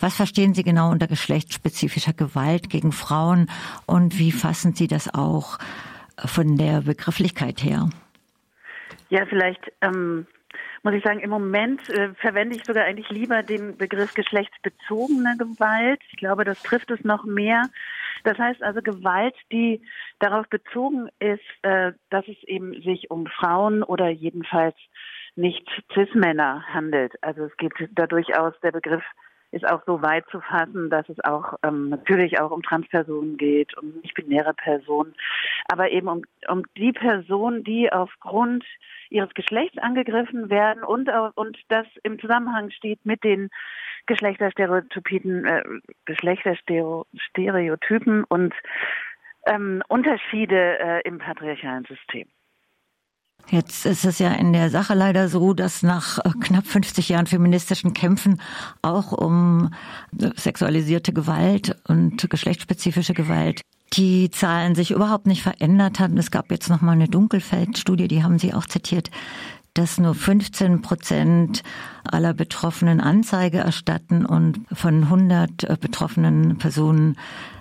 Was verstehen Sie genau unter geschlechtsspezifischer Gewalt gegen Frauen und wie fassen Sie das auch von der Begrifflichkeit her? Ja, vielleicht ähm, muss ich sagen, im Moment äh, verwende ich sogar eigentlich lieber den Begriff geschlechtsbezogene Gewalt. Ich glaube, das trifft es noch mehr. Das heißt also Gewalt, die darauf bezogen ist, äh, dass es eben sich um Frauen oder jedenfalls nicht Cis-Männer handelt. Also es geht da durchaus der Begriff ist auch so weit zu fassen, dass es auch ähm, natürlich auch um Transpersonen geht, um nicht-binäre Personen, aber eben um, um die Personen, die aufgrund ihres Geschlechts angegriffen werden und, und das im Zusammenhang steht mit den Geschlechterstereotypen, äh, Geschlechterstereotypen und ähm, Unterschiede äh, im patriarchalen System. Jetzt ist es ja in der Sache leider so, dass nach äh, knapp 50 Jahren feministischen Kämpfen auch um äh, sexualisierte Gewalt und geschlechtsspezifische Gewalt die Zahlen sich überhaupt nicht verändert haben. Es gab jetzt noch mal eine Dunkelfeldstudie, die haben Sie auch zitiert, dass nur 15 Prozent aller Betroffenen Anzeige erstatten und von 100 äh, betroffenen Personen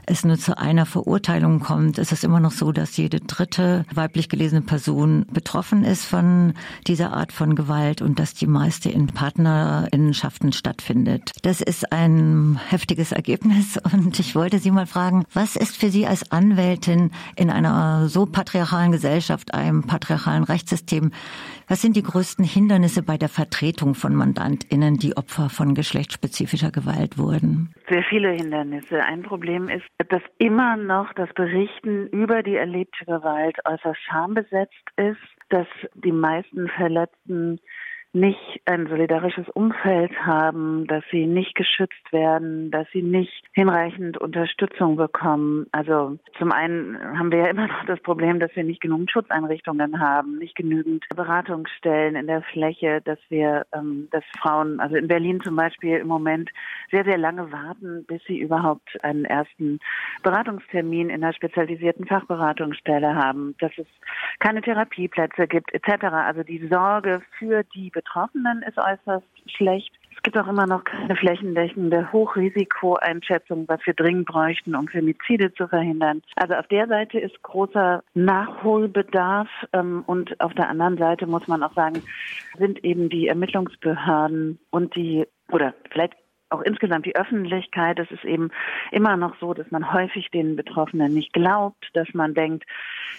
es nur zu einer Verurteilung kommt, ist es immer noch so, dass jede dritte weiblich gelesene Person betroffen ist von dieser Art von Gewalt und dass die meiste in Partnerinnenschaften stattfindet. Das ist ein heftiges Ergebnis und ich wollte Sie mal fragen, was ist für Sie als Anwältin in einer so patriarchalen Gesellschaft, einem patriarchalen Rechtssystem, was sind die größten Hindernisse bei der Vertretung von MandantInnen, die Opfer von geschlechtsspezifischer Gewalt wurden? Sehr viele Hindernisse. Ein Problem ist, dass immer noch das Berichten über die erlebte Gewalt äußerst schambesetzt ist, dass die meisten Verletzten nicht ein solidarisches Umfeld haben, dass sie nicht geschützt werden, dass sie nicht hinreichend Unterstützung bekommen. Also zum einen haben wir ja immer noch das Problem, dass wir nicht genug Schutzeinrichtungen haben, nicht genügend Beratungsstellen in der Fläche, dass wir, ähm, dass Frauen, also in Berlin zum Beispiel im Moment sehr, sehr lange warten, bis sie überhaupt einen ersten Beratungstermin in einer spezialisierten Fachberatungsstelle haben, dass es keine Therapieplätze gibt, etc. Also die Sorge für die Betroffenen ist äußerst schlecht. Es gibt auch immer noch keine flächendeckende Hochrisikoeinschätzung, was wir dringend bräuchten, um Femizide zu verhindern. Also auf der Seite ist großer Nachholbedarf ähm, und auf der anderen Seite muss man auch sagen, sind eben die Ermittlungsbehörden und die oder vielleicht auch insgesamt die Öffentlichkeit. Es ist eben immer noch so, dass man häufig den Betroffenen nicht glaubt, dass man denkt,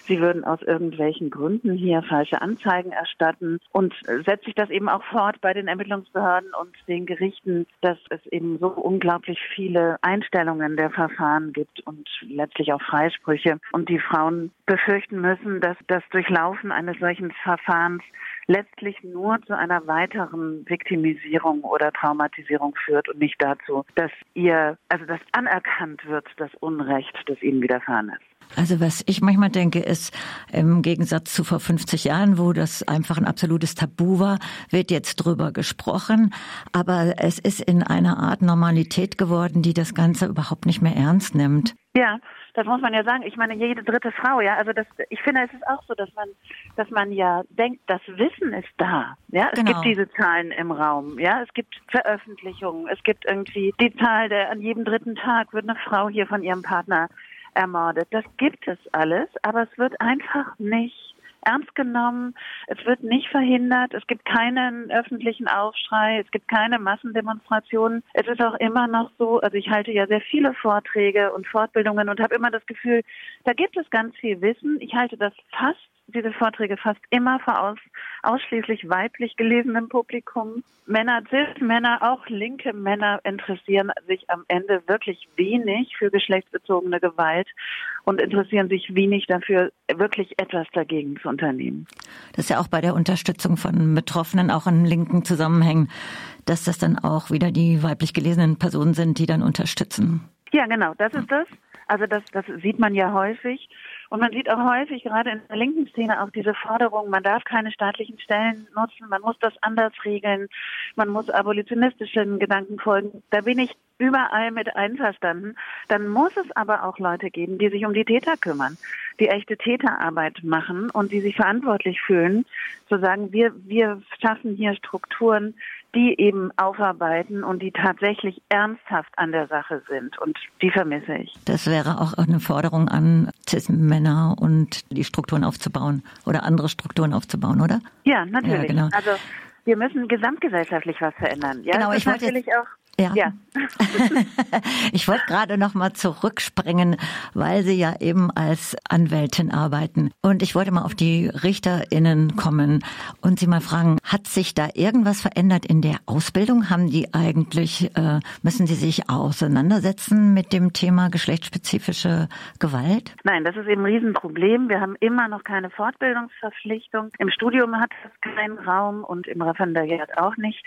sie würden aus irgendwelchen Gründen hier falsche Anzeigen erstatten und setzt sich das eben auch fort bei den Ermittlungsbehörden und den Gerichten, dass es eben so unglaublich viele Einstellungen der Verfahren gibt und letztlich auch Freisprüche und die Frauen befürchten müssen, dass das Durchlaufen eines solchen Verfahrens letztlich nur zu einer weiteren Viktimisierung oder Traumatisierung führt und nicht dazu, dass ihr, also dass anerkannt wird, das Unrecht, das ihnen widerfahren ist. Also was ich manchmal denke, ist, im Gegensatz zu vor 50 Jahren, wo das einfach ein absolutes Tabu war, wird jetzt drüber gesprochen. Aber es ist in einer Art Normalität geworden, die das Ganze überhaupt nicht mehr ernst nimmt. Ja, das muss man ja sagen. Ich meine, jede dritte Frau, ja. Also das, ich finde, es ist auch so, dass man, dass man ja denkt, das Wissen ist da. Ja, es genau. gibt diese Zahlen im Raum. Ja, es gibt Veröffentlichungen. Es gibt irgendwie die Zahl, der an jedem dritten Tag wird eine Frau hier von ihrem Partner ermordet. Das gibt es alles, aber es wird einfach nicht ernst genommen. Es wird nicht verhindert. Es gibt keinen öffentlichen Aufschrei. Es gibt keine Massendemonstrationen. Es ist auch immer noch so, also ich halte ja sehr viele Vorträge und Fortbildungen und habe immer das Gefühl, da gibt es ganz viel Wissen. Ich halte das fast diese Vorträge fast immer vor aus, ausschließlich weiblich gelesenem Publikum. Männer, Cis-Männer, auch linke Männer interessieren sich am Ende wirklich wenig für geschlechtsbezogene Gewalt und interessieren sich wenig dafür, wirklich etwas dagegen zu unternehmen. Das ist ja auch bei der Unterstützung von Betroffenen auch in linken Zusammenhängen, dass das dann auch wieder die weiblich gelesenen Personen sind, die dann unterstützen. Ja, genau, das ist das. Also das, das sieht man ja häufig. Und man sieht auch häufig, gerade in der linken Szene, auch diese Forderung, man darf keine staatlichen Stellen nutzen, man muss das anders regeln, man muss abolitionistischen Gedanken folgen. Da bin ich überall mit einverstanden. Dann muss es aber auch Leute geben, die sich um die Täter kümmern, die echte Täterarbeit machen und die sich verantwortlich fühlen, zu sagen, wir, wir schaffen hier Strukturen, die eben aufarbeiten und die tatsächlich ernsthaft an der Sache sind. Und die vermisse ich. Das wäre auch eine Forderung an CIS-Männer und die Strukturen aufzubauen oder andere Strukturen aufzubauen, oder? Ja, natürlich. Ja, genau. Also wir müssen gesamtgesellschaftlich was verändern. Ja, genau, ich wollte natürlich auch ja. ja. ich wollte gerade noch mal zurückspringen, weil Sie ja eben als Anwältin arbeiten. Und ich wollte mal auf die RichterInnen kommen und Sie mal fragen, hat sich da irgendwas verändert in der Ausbildung? Haben die eigentlich, äh, müssen Sie sich auseinandersetzen mit dem Thema geschlechtsspezifische Gewalt? Nein, das ist eben ein Riesenproblem. Wir haben immer noch keine Fortbildungsverpflichtung. Im Studium hat es keinen Raum und im Referendariat auch nicht.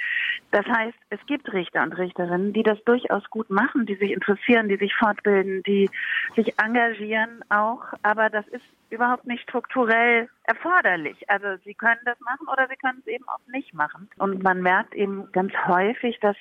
Das heißt, es gibt Richter und Richter Wissenschaftlerinnen, die das durchaus gut machen, die sich interessieren, die sich fortbilden, die sich engagieren auch. Aber das ist überhaupt nicht strukturell erforderlich. Also sie können das machen oder sie können es eben auch nicht machen. Und man merkt eben ganz häufig, dass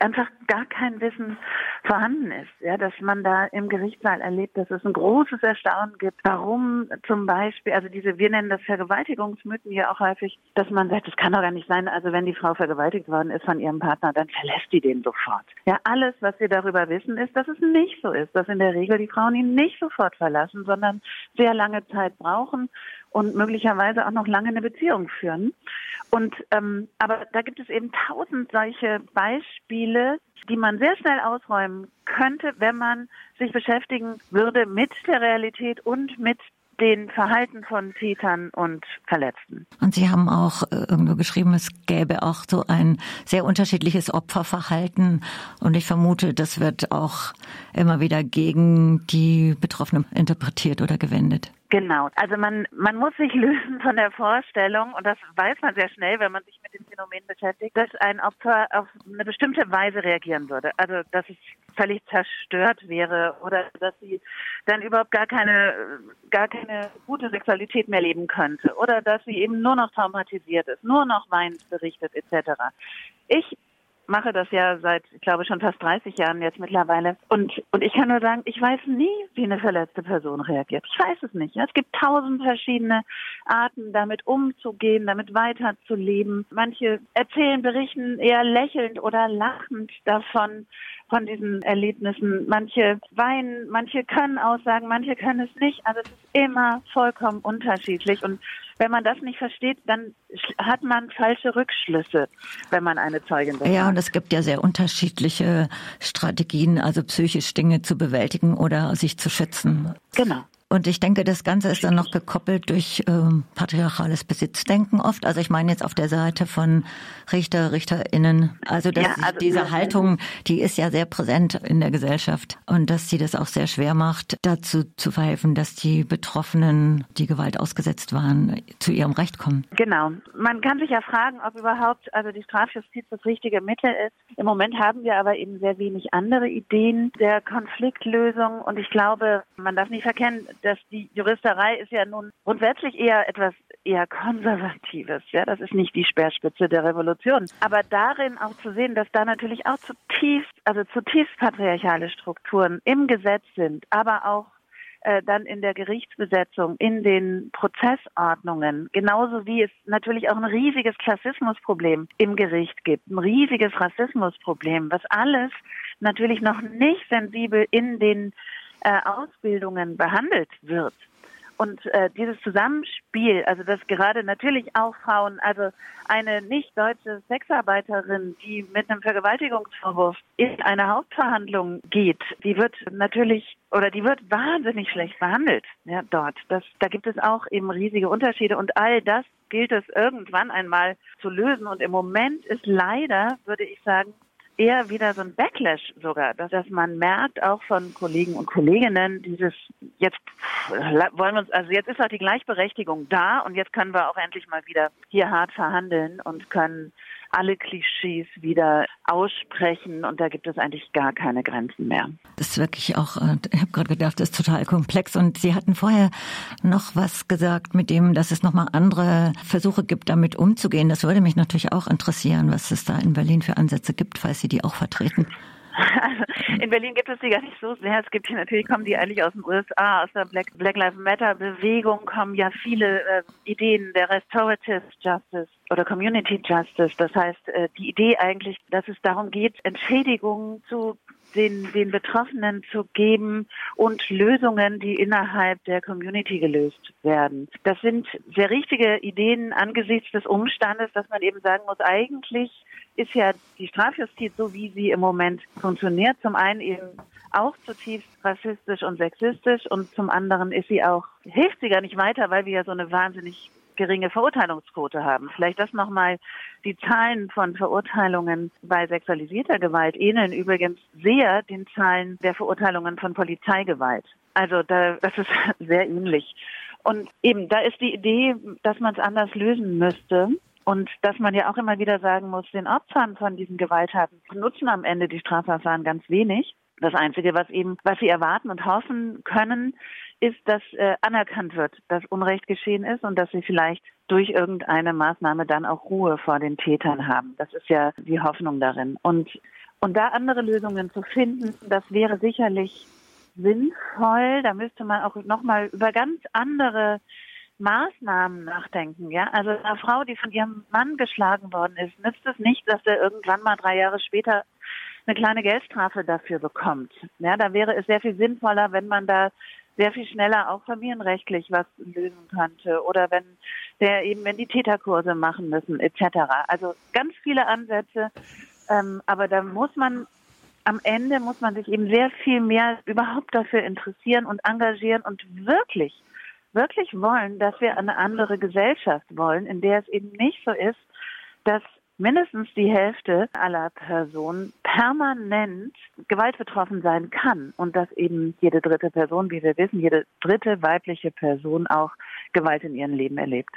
einfach gar kein Wissen vorhanden ist, ja, dass man da im Gerichtssaal erlebt, dass es ein großes Erstaunen gibt, warum zum Beispiel, also diese, wir nennen das Vergewaltigungsmythen hier auch häufig, dass man sagt, das kann doch gar nicht sein, also wenn die Frau vergewaltigt worden ist von ihrem Partner, dann verlässt die den sofort. Ja, alles, was wir darüber wissen, ist, dass es nicht so ist, dass in der Regel die Frauen ihn nicht sofort verlassen, sondern sehr lange Zeit brauchen und möglicherweise auch noch lange eine Beziehung führen. Und ähm, aber da gibt es eben tausend solche Beispiele, die man sehr schnell ausräumen könnte, wenn man sich beschäftigen würde mit der Realität und mit den Verhalten von Tätern und Verletzten. Und Sie haben auch äh, irgendwo geschrieben, es gäbe auch so ein sehr unterschiedliches Opferverhalten. Und ich vermute, das wird auch immer wieder gegen die Betroffenen interpretiert oder gewendet. Genau. Also man, man muss sich lösen von der Vorstellung, und das weiß man sehr schnell, wenn man sich mit dem Phänomen beschäftigt, dass ein Opfer auf eine bestimmte Weise reagieren würde. Also, dass es völlig zerstört wäre oder dass sie dann überhaupt gar keine, gar keine gute Sexualität mehr leben könnte oder dass sie eben nur noch traumatisiert ist, nur noch weint, berichtet etc. Ich mache das ja seit, ich glaube, schon fast 30 Jahren jetzt mittlerweile. Und, und ich kann nur sagen, ich weiß nie, wie eine verletzte Person reagiert. Ich weiß es nicht. Es gibt tausend verschiedene Arten, damit umzugehen, damit weiterzuleben. Manche erzählen, berichten eher lächelnd oder lachend davon, von diesen Erlebnissen. Manche weinen, manche können aussagen, manche können es nicht. Also es ist immer vollkommen unterschiedlich. Und wenn man das nicht versteht, dann hat man falsche Rückschlüsse, wenn man eine Zeugin befragt. Ja, und es gibt ja sehr unterschiedliche Strategien, also psychisch Dinge zu bewältigen oder sich zu schützen. Genau. Und ich denke, das Ganze ist dann noch gekoppelt durch ähm, patriarchales Besitzdenken oft. Also ich meine jetzt auf der Seite von Richter, RichterInnen. Also, dass ja, also diese Haltung, die ist ja sehr präsent in der Gesellschaft. Und dass sie das auch sehr schwer macht, dazu zu verhelfen, dass die Betroffenen, die Gewalt ausgesetzt waren, zu ihrem Recht kommen. Genau. Man kann sich ja fragen, ob überhaupt also die Strafjustiz das richtige Mittel ist. Im Moment haben wir aber eben sehr wenig andere Ideen der Konfliktlösung. Und ich glaube, man darf nicht verkennen, dass die Juristerei ist ja nun grundsätzlich eher etwas eher Konservatives. Ja, das ist nicht die Speerspitze der Revolution. Aber darin auch zu sehen, dass da natürlich auch zutiefst, also zutiefst patriarchale Strukturen im Gesetz sind, aber auch äh, dann in der Gerichtsbesetzung, in den Prozessordnungen, genauso wie es natürlich auch ein riesiges Klassismusproblem im Gericht gibt, ein riesiges Rassismusproblem, was alles natürlich noch nicht sensibel in den äh, Ausbildungen behandelt wird. Und äh, dieses Zusammenspiel, also dass gerade natürlich auch Frauen, also eine nicht deutsche Sexarbeiterin, die mit einem Vergewaltigungsvorwurf in eine Hauptverhandlung geht, die wird natürlich oder die wird wahnsinnig schlecht behandelt ja, dort. Das, da gibt es auch eben riesige Unterschiede und all das gilt es irgendwann einmal zu lösen. Und im Moment ist leider, würde ich sagen, eher wieder so ein Backlash sogar, dass, dass man merkt auch von Kollegen und Kolleginnen dieses jetzt wollen wir uns also jetzt ist auch die Gleichberechtigung da und jetzt können wir auch endlich mal wieder hier hart verhandeln und können alle Klischees wieder aussprechen und da gibt es eigentlich gar keine Grenzen mehr. Das ist wirklich auch, äh, ich habe gerade gedacht, das ist total komplex und Sie hatten vorher noch was gesagt mit dem, dass es nochmal andere Versuche gibt, damit umzugehen. Das würde mich natürlich auch interessieren, was es da in Berlin für Ansätze gibt, falls Sie die auch vertreten. In Berlin gibt es die gar nicht so sehr. Es gibt hier natürlich, kommen die eigentlich aus den USA, aus der Black, Black Lives Matter Bewegung kommen ja viele äh, Ideen der Restorative Justice oder Community Justice. Das heißt, äh, die Idee eigentlich, dass es darum geht, Entschädigungen zu den, den Betroffenen zu geben und Lösungen, die innerhalb der Community gelöst werden. Das sind sehr richtige Ideen angesichts des Umstandes, dass man eben sagen muss, eigentlich ist ja die Strafjustiz, so wie sie im Moment funktioniert, zum einen eben auch zutiefst rassistisch und sexistisch und zum anderen ist sie auch, hilft sie gar nicht weiter, weil wir ja so eine wahnsinnig geringe Verurteilungsquote haben. Vielleicht das nochmal. Die Zahlen von Verurteilungen bei sexualisierter Gewalt ähneln übrigens sehr den Zahlen der Verurteilungen von Polizeigewalt. Also da, das ist sehr ähnlich. Und eben, da ist die Idee, dass man es anders lösen müsste. Und dass man ja auch immer wieder sagen muss, den Opfern von diesen Gewalttaten nutzen am Ende die Strafverfahren ganz wenig. Das Einzige, was eben, was sie erwarten und hoffen können, ist, dass äh, anerkannt wird, dass Unrecht geschehen ist und dass sie vielleicht durch irgendeine Maßnahme dann auch Ruhe vor den Tätern haben. Das ist ja die Hoffnung darin. Und, und da andere Lösungen zu finden, das wäre sicherlich sinnvoll. Da müsste man auch nochmal über ganz andere Maßnahmen nachdenken. Ja, also einer Frau, die von ihrem Mann geschlagen worden ist, nützt es nicht, dass er irgendwann mal drei Jahre später eine kleine Geldstrafe dafür bekommt. Ja, da wäre es sehr viel sinnvoller, wenn man da sehr viel schneller auch familienrechtlich was lösen könnte oder wenn der eben, wenn die Täterkurse machen müssen etc. Also ganz viele Ansätze, ähm, aber da muss man am Ende muss man sich eben sehr viel mehr überhaupt dafür interessieren und engagieren und wirklich, wirklich wollen, dass wir eine andere Gesellschaft wollen, in der es eben nicht so ist, dass mindestens die Hälfte aller Personen permanent gewaltbetroffen sein kann und dass eben jede dritte Person, wie wir wissen, jede dritte weibliche Person auch Gewalt in ihrem Leben erlebt.